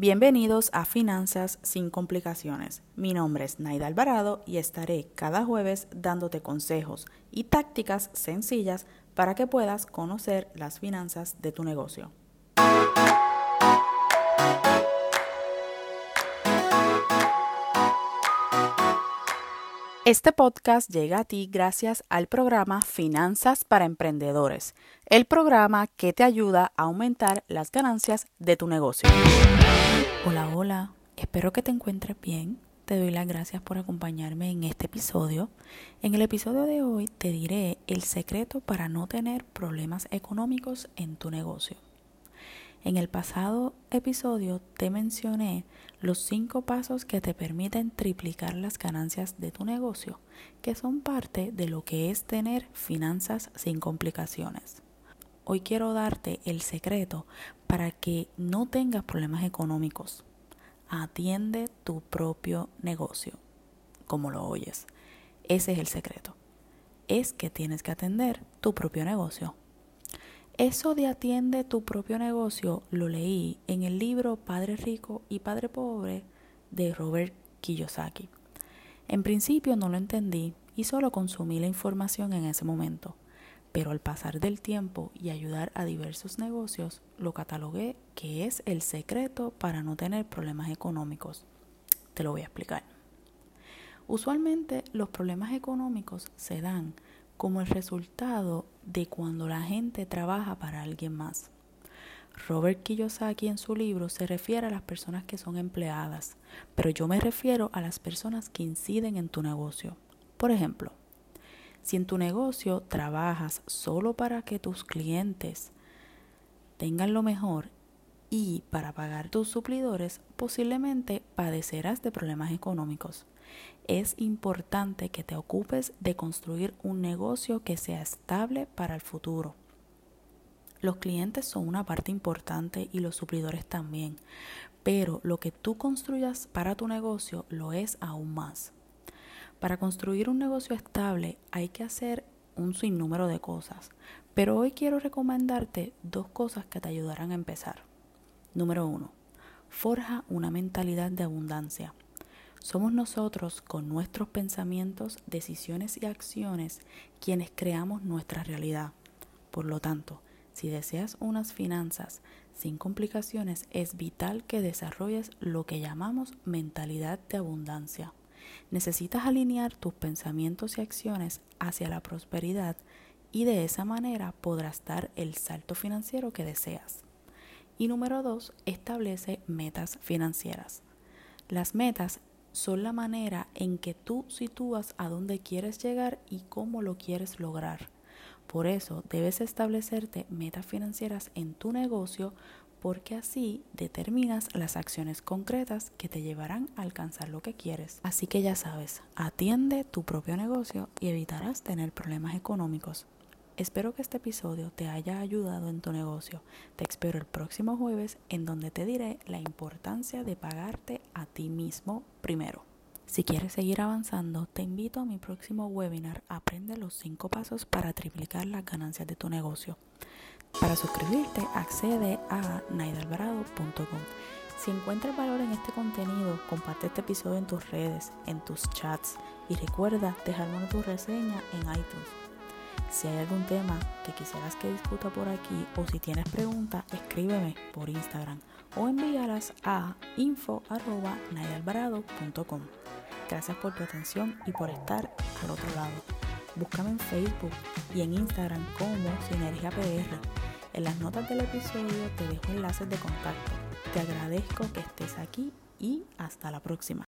Bienvenidos a Finanzas sin complicaciones. Mi nombre es Naida Alvarado y estaré cada jueves dándote consejos y tácticas sencillas para que puedas conocer las finanzas de tu negocio. Este podcast llega a ti gracias al programa Finanzas para Emprendedores, el programa que te ayuda a aumentar las ganancias de tu negocio. Hola, hola, espero que te encuentres bien. Te doy las gracias por acompañarme en este episodio. En el episodio de hoy te diré el secreto para no tener problemas económicos en tu negocio. En el pasado episodio te mencioné los cinco pasos que te permiten triplicar las ganancias de tu negocio, que son parte de lo que es tener finanzas sin complicaciones. Hoy quiero darte el secreto para que no tengas problemas económicos. Atiende tu propio negocio, como lo oyes. Ese es el secreto. Es que tienes que atender tu propio negocio. Eso de atiende tu propio negocio lo leí en el libro Padre Rico y Padre Pobre de Robert Kiyosaki. En principio no lo entendí y solo consumí la información en ese momento, pero al pasar del tiempo y ayudar a diversos negocios, lo catalogué que es el secreto para no tener problemas económicos. Te lo voy a explicar. Usualmente los problemas económicos se dan como el resultado de cuando la gente trabaja para alguien más. Robert Kiyosaki en su libro se refiere a las personas que son empleadas, pero yo me refiero a las personas que inciden en tu negocio. Por ejemplo, si en tu negocio trabajas solo para que tus clientes tengan lo mejor y para pagar tus suplidores, posiblemente padecerás de problemas económicos es importante que te ocupes de construir un negocio que sea estable para el futuro. Los clientes son una parte importante y los suplidores también, pero lo que tú construyas para tu negocio lo es aún más. Para construir un negocio estable hay que hacer un sinnúmero de cosas, pero hoy quiero recomendarte dos cosas que te ayudarán a empezar. Número uno, forja una mentalidad de abundancia. Somos nosotros con nuestros pensamientos, decisiones y acciones quienes creamos nuestra realidad. Por lo tanto, si deseas unas finanzas sin complicaciones, es vital que desarrolles lo que llamamos mentalidad de abundancia. Necesitas alinear tus pensamientos y acciones hacia la prosperidad y de esa manera podrás dar el salto financiero que deseas. Y número dos, establece metas financieras. Las metas son la manera en que tú sitúas a dónde quieres llegar y cómo lo quieres lograr. Por eso debes establecerte metas financieras en tu negocio porque así determinas las acciones concretas que te llevarán a alcanzar lo que quieres. Así que ya sabes, atiende tu propio negocio y evitarás tener problemas económicos. Espero que este episodio te haya ayudado en tu negocio. Te espero el próximo jueves en donde te diré la importancia de pagarte a ti mismo primero. Si quieres seguir avanzando, te invito a mi próximo webinar Aprende los 5 pasos para triplicar las ganancias de tu negocio. Para suscribirte, accede a naidalvarado.com. Si encuentras valor en este contenido, comparte este episodio en tus redes, en tus chats y recuerda dejarme tu reseña en iTunes. Si hay algún tema que quisieras que discuta por aquí o si tienes preguntas, escríbeme por Instagram o envíalas a info.naidalvarado.com. Gracias por tu atención y por estar al otro lado. Búscame en Facebook y en Instagram como Sinergia PR. En las notas del episodio te dejo enlaces de contacto. Te agradezco que estés aquí y hasta la próxima.